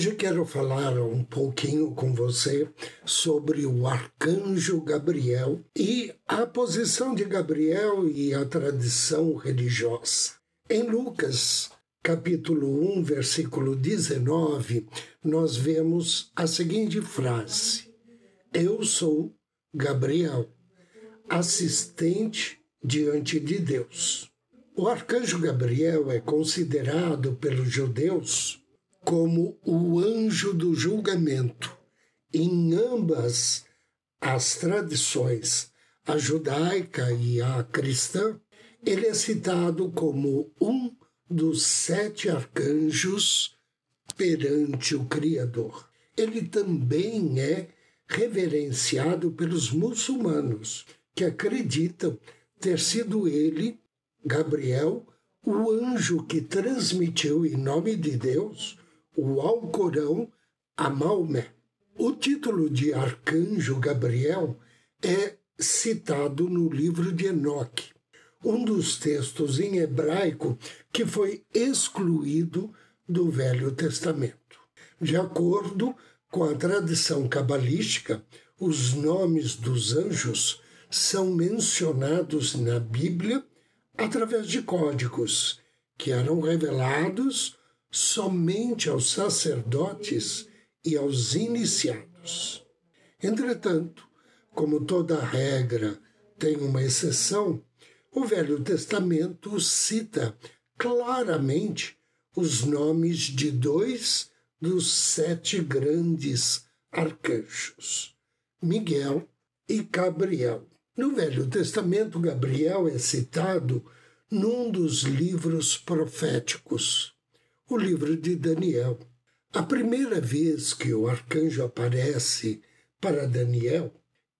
Hoje quero falar um pouquinho com você sobre o arcanjo Gabriel e a posição de Gabriel e a tradição religiosa. Em Lucas, capítulo 1, versículo 19, nós vemos a seguinte frase: Eu sou Gabriel, assistente diante de Deus. O arcanjo Gabriel é considerado pelos judeus como o anjo do julgamento. Em ambas as tradições, a judaica e a cristã, ele é citado como um dos sete arcanjos perante o Criador. Ele também é reverenciado pelos muçulmanos, que acreditam ter sido ele, Gabriel, o anjo que transmitiu em nome de Deus o Alcorão a Maomé. O título de arcanjo Gabriel é citado no livro de Enoque, um dos textos em hebraico que foi excluído do Velho Testamento. De acordo com a tradição cabalística, os nomes dos anjos são mencionados na Bíblia através de códigos que eram revelados somente aos sacerdotes e aos iniciados. Entretanto, como toda regra tem uma exceção, o Velho Testamento cita claramente os nomes de dois dos sete grandes arcanjos, Miguel e Gabriel. No Velho Testamento, Gabriel é citado num dos livros proféticos, o livro de Daniel. A primeira vez que o arcanjo aparece para Daniel,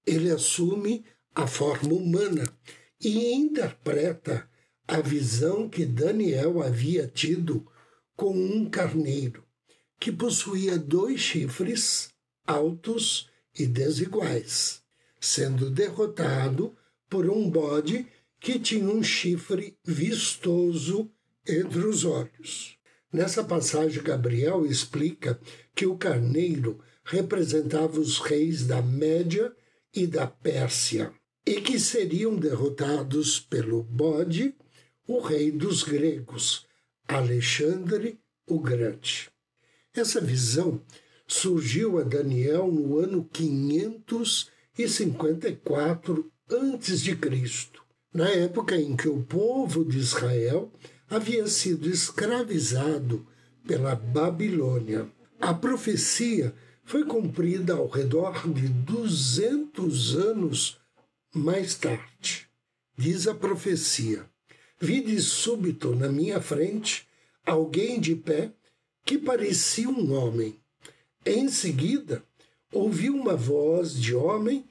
ele assume a forma humana e interpreta a visão que Daniel havia tido com um carneiro que possuía dois chifres altos e desiguais, sendo derrotado por um bode que tinha um chifre vistoso entre os olhos. Nessa passagem, Gabriel explica que o carneiro representava os reis da Média e da Pérsia e que seriam derrotados pelo bode, o rei dos gregos, Alexandre o Grande. Essa visão surgiu a Daniel no ano 554 a.C., na época em que o povo de Israel havia sido escravizado pela Babilônia. A profecia foi cumprida ao redor de 200 anos mais tarde, diz a profecia: Vi de súbito na minha frente alguém de pé que parecia um homem. Em seguida, ouvi uma voz de homem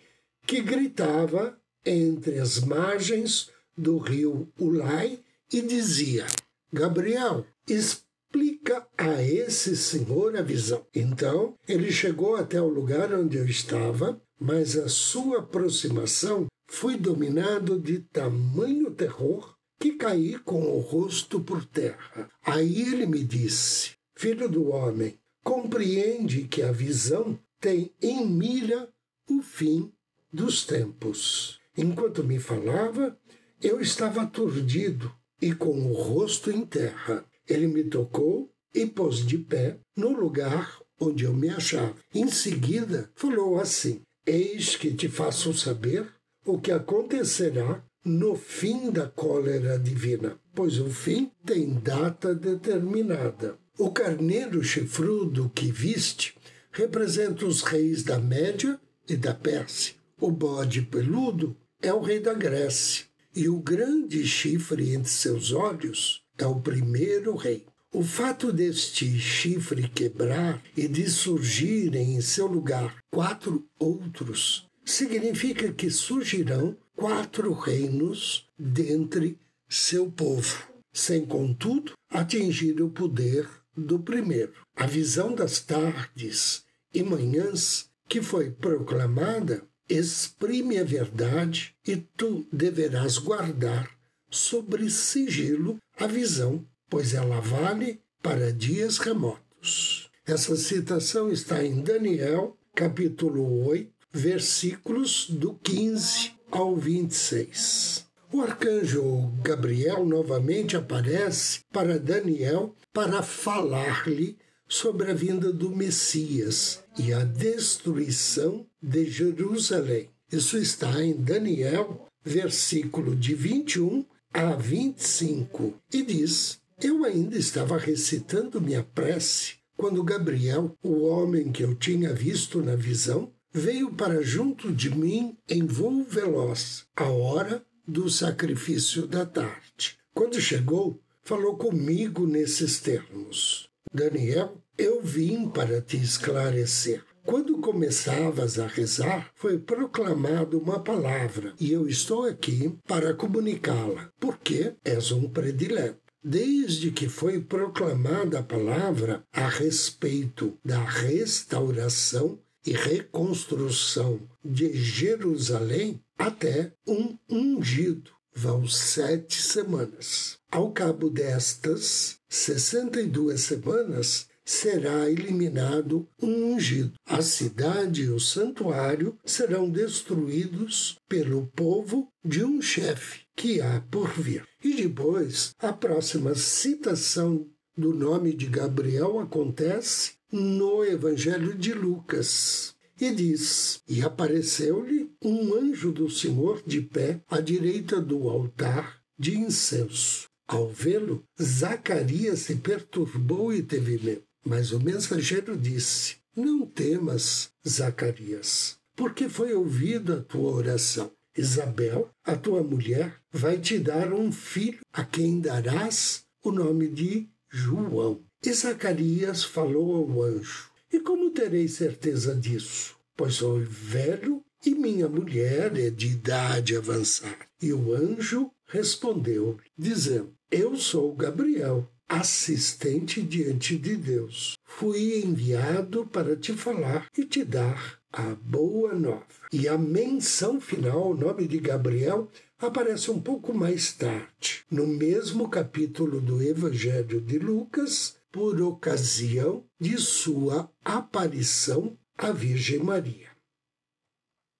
que gritava entre as margens do rio Ulai e dizia: Gabriel, explica a esse senhor a visão. Então ele chegou até o lugar onde eu estava mas a sua aproximação foi dominado de tamanho terror que caí com o rosto por terra. Aí ele me disse: Filho do homem, compreende que a visão tem em mira o fim dos tempos. Enquanto me falava, eu estava aturdido e com o rosto em terra. Ele me tocou e pôs de pé no lugar onde eu me achava. Em seguida, falou assim: Eis que te faço saber o que acontecerá no fim da cólera divina, pois o fim tem data determinada. O carneiro chifrudo que viste representa os reis da Média e da Pérsia. O bode peludo é o rei da Grécia, e o grande chifre entre seus olhos é o primeiro rei. O fato deste chifre quebrar e de surgirem em seu lugar quatro outros significa que surgirão quatro reinos dentre seu povo, sem, contudo, atingir o poder do primeiro. A visão das tardes e manhãs que foi proclamada exprime a verdade e tu deverás guardar sobre sigilo a visão, pois ela vale para dias remotos. Essa citação está em Daniel, capítulo 8, versículos do 15 ao 26. O arcanjo Gabriel novamente aparece para Daniel para falar-lhe sobre a vinda do Messias e a destruição de Jerusalém. Isso está em Daniel, versículo de 21 a 25, e diz: Eu ainda estava recitando minha prece quando Gabriel, o homem que eu tinha visto na visão, veio para junto de mim em voo veloz, a hora do sacrifício da tarde. Quando chegou, falou comigo nesses termos: Daniel, eu vim para te esclarecer. Quando começavas a rezar, foi proclamada uma palavra, e eu estou aqui para comunicá-la, porque és um predileto. Desde que foi proclamada a palavra a respeito da restauração e reconstrução de Jerusalém até um ungido. Vão sete semanas. Ao cabo destas 62 semanas, será eliminado um ungido. A cidade e o santuário serão destruídos pelo povo de um chefe que há por vir. E depois, a próxima citação do nome de Gabriel acontece no Evangelho de Lucas. E diz: E apareceu-lhe um anjo do Senhor de pé à direita do altar de incenso. Ao vê-lo, Zacarias se perturbou e teve medo. Mas o mensageiro disse: Não temas, Zacarias, porque foi ouvida a tua oração. Isabel, a tua mulher, vai te dar um filho, a quem darás o nome de João. E Zacarias falou ao anjo: E como terei certeza disso? Pois sou velho e minha mulher é de idade avançada. E o anjo respondeu, dizendo: Eu sou Gabriel, assistente diante de Deus. Fui enviado para te falar e te dar a boa nova. E a menção final, o nome de Gabriel, aparece um pouco mais tarde, no mesmo capítulo do Evangelho de Lucas, por ocasião de sua aparição à Virgem Maria.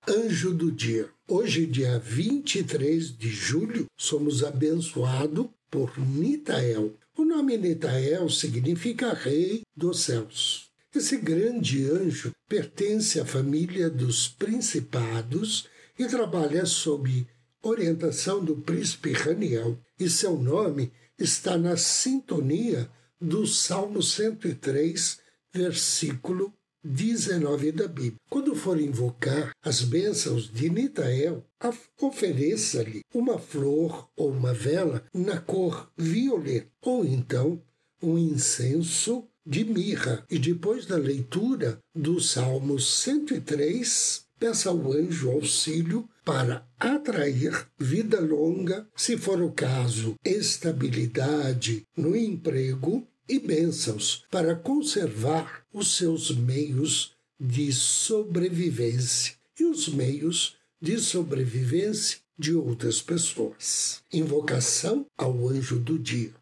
Anjo do Dia. Hoje, dia 23 de julho, somos abençoados por Nitael. O nome Nitael significa Rei dos Céus. Esse grande anjo pertence à família dos principados e trabalha sob orientação do príncipe Raniel, e seu nome está na sintonia do Salmo 103, versículo 19 da Bíblia. Quando for invocar as bênçãos de Nitael, ofereça-lhe uma flor ou uma vela na cor violeta, ou então um incenso de mirra. E depois da leitura do Salmo 103, peça ao anjo auxílio para atrair vida longa, se for o caso, estabilidade no emprego e bênçãos para conservar os seus meios de sobrevivência e os meios de sobrevivência de outras pessoas. Invocação ao anjo do dia.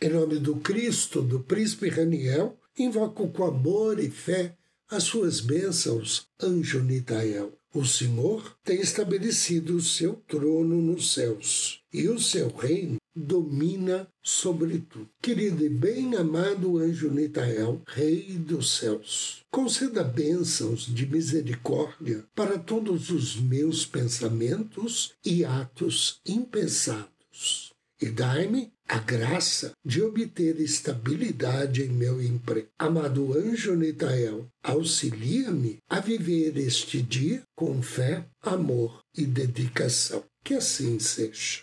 Em nome do Cristo, do príncipe Raniel, invoco com amor e fé as suas bênçãos, anjo Nitael. O Senhor tem estabelecido o seu trono nos céus, e o seu reino domina sobre tudo. Querido e bem amado anjo Nitael, Rei dos céus, conceda bênçãos de misericórdia para todos os meus pensamentos e atos impensados. E dai-me a graça de obter estabilidade em meu emprego. Amado anjo Nitael, auxilia-me a viver este dia com fé, amor e dedicação. Que assim seja.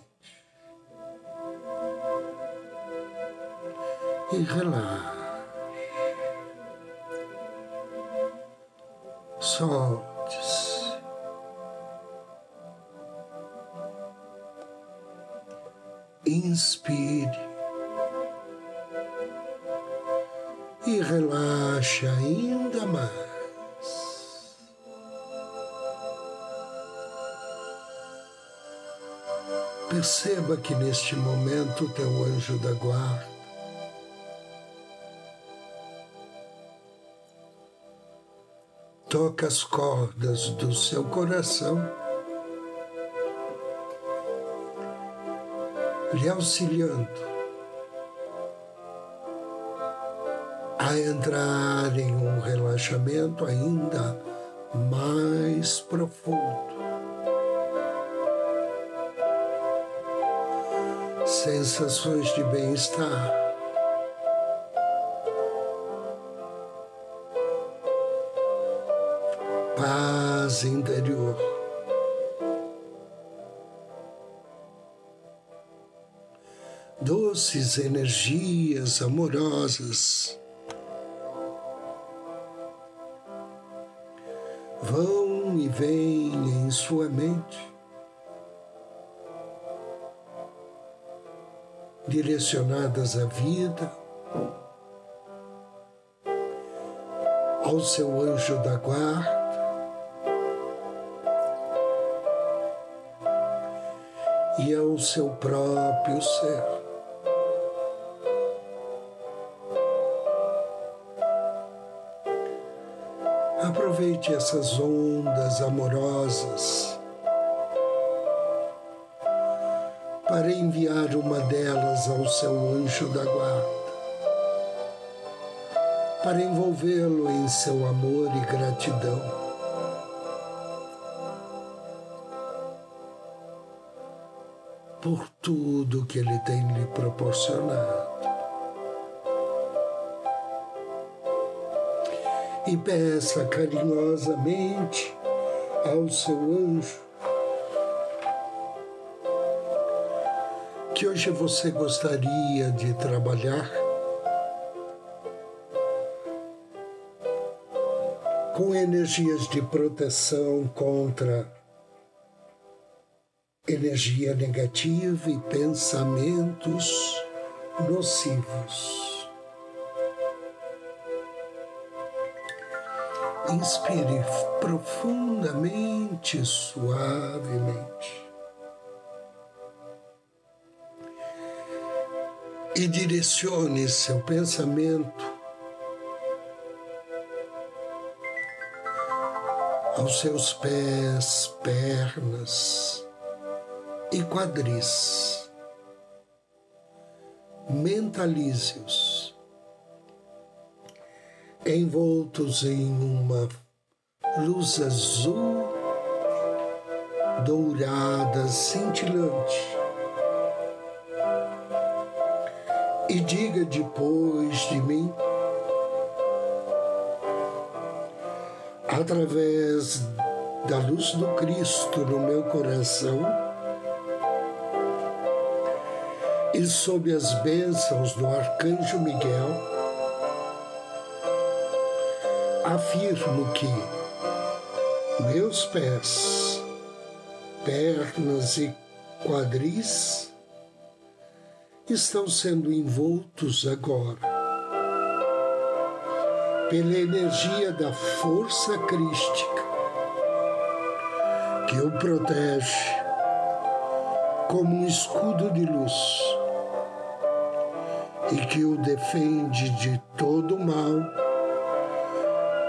E relaxe. Solte-se. Inspire e relaxe ainda mais. Perceba que neste momento teu anjo da guarda toca as cordas do seu coração, lhe auxiliando a entrar em um relaxamento ainda mais profundo. Sensações de bem-estar paz interior. Doces energias amorosas. Vão e vêm em sua mente, direcionadas à vida, ao seu anjo da guarda e ao seu próprio ser. Aproveite essas ondas amorosas para enviar uma delas ao seu anjo da guarda, para envolvê-lo em seu amor e gratidão. Por tudo que Ele tem lhe proporcionado. E peça carinhosamente ao seu anjo que hoje você gostaria de trabalhar com energias de proteção contra energia negativa e pensamentos nocivos. Inspire profundamente, suavemente. E direcione seu pensamento aos seus pés, pernas, e quadris. Mentalize-os envoltos em uma luz azul dourada, cintilante. E diga depois de mim, através da luz do Cristo no meu coração, e sob as bênçãos do arcanjo Miguel, afirmo que meus pés, pernas e quadris estão sendo envoltos agora pela energia da força crística que o protege como um escudo de luz e que o defende de todo mal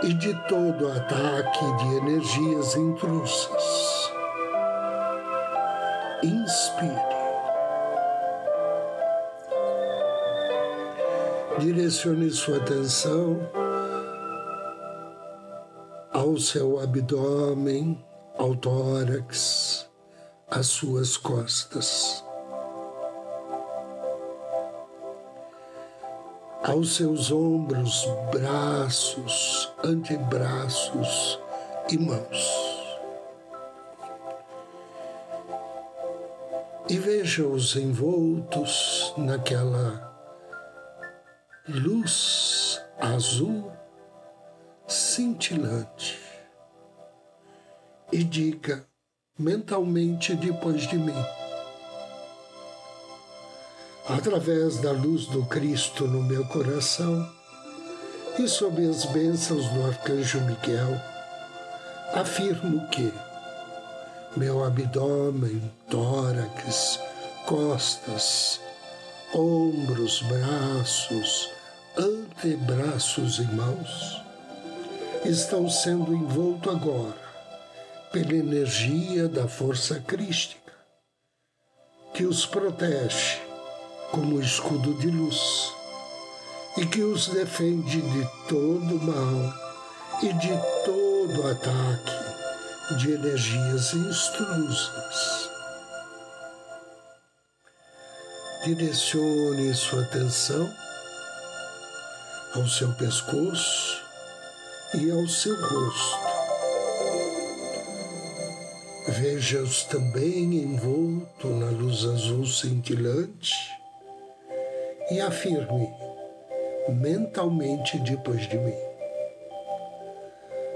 e de todo ataque de energias intrusas. Inspire. Direcione sua atenção ao seu abdômen, ao tórax, às suas costas. Aos seus ombros, braços, antebraços e mãos. E veja-os envoltos naquela luz azul cintilante. E diga mentalmente depois de mim através da luz do Cristo no meu coração e sob as bênçãos do Arcanjo Miguel, afirmo que meu abdômen, tórax, costas, ombros, braços, antebraços e mãos estão sendo envolto agora pela energia da força crística que os protege como escudo de luz e que os defende de todo mal e de todo ataque de energias instrusas. Direcione sua atenção ao seu pescoço e ao seu rosto. Veja-os também envolto na luz azul cintilante e afirme mentalmente depois de mim.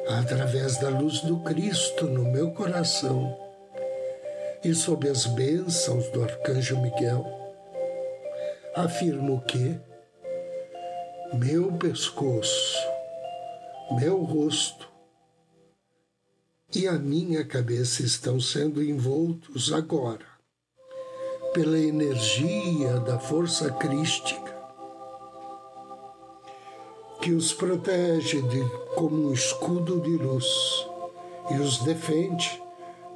Através da luz do Cristo no meu coração e sob as bênçãos do Arcanjo Miguel, afirmo que meu pescoço, meu rosto e a minha cabeça estão sendo envoltos agora pela energia da força crística que os protege de, como um escudo de luz e os defende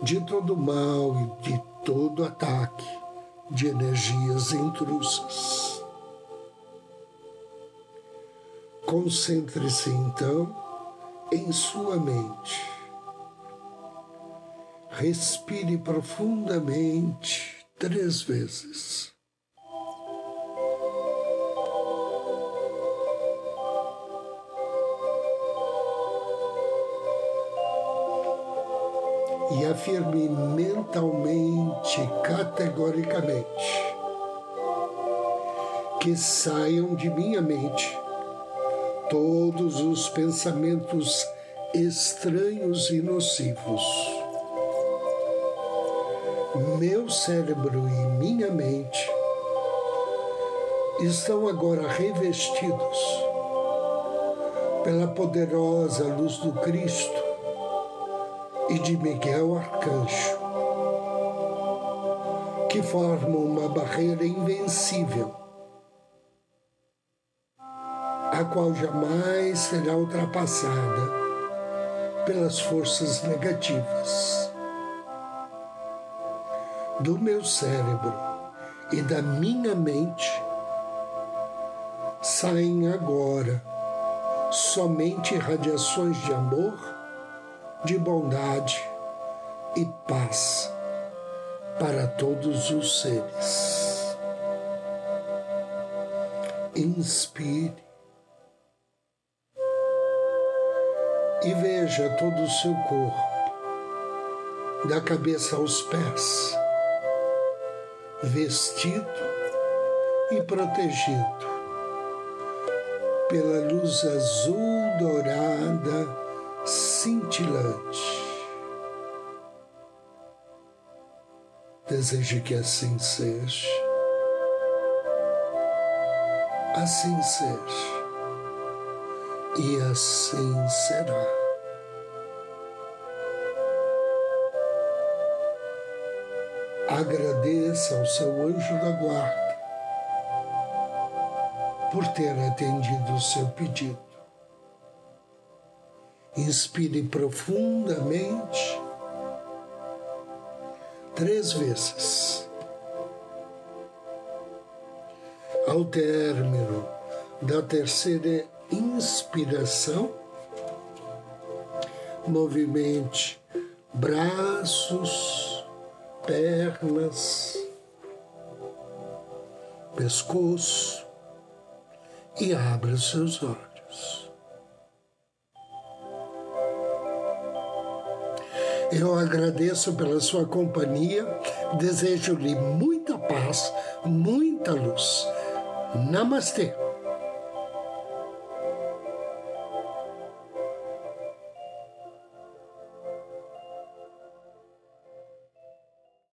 de todo mal e de todo ataque de energias intrusas. Concentre-se então em sua mente. Respire profundamente três vezes. E afirme mentalmente, categoricamente, que saiam de minha mente todos os pensamentos estranhos e nocivos meu cérebro e minha mente estão agora revestidos pela poderosa luz do Cristo e de Miguel Arcanjo, que formam uma barreira invencível, a qual jamais será ultrapassada pelas forças negativas do meu cérebro e da minha mente saem agora somente radiações de amor, de bondade e paz para todos os seres. Inspire e veja todo o seu corpo, da cabeça aos pés vestido e protegido pela luz azul dourada cintilante. Desejo que assim seja. assim seja. E assim será. Agradeça ao seu anjo da guarda por ter atendido o seu pedido. Inspire profundamente três vezes. Ao término da terceira inspiração, movimente braços, pernas, pescoço e abra os seus olhos. Eu agradeço pela sua companhia, desejo-lhe muita paz, muita luz. Namastê.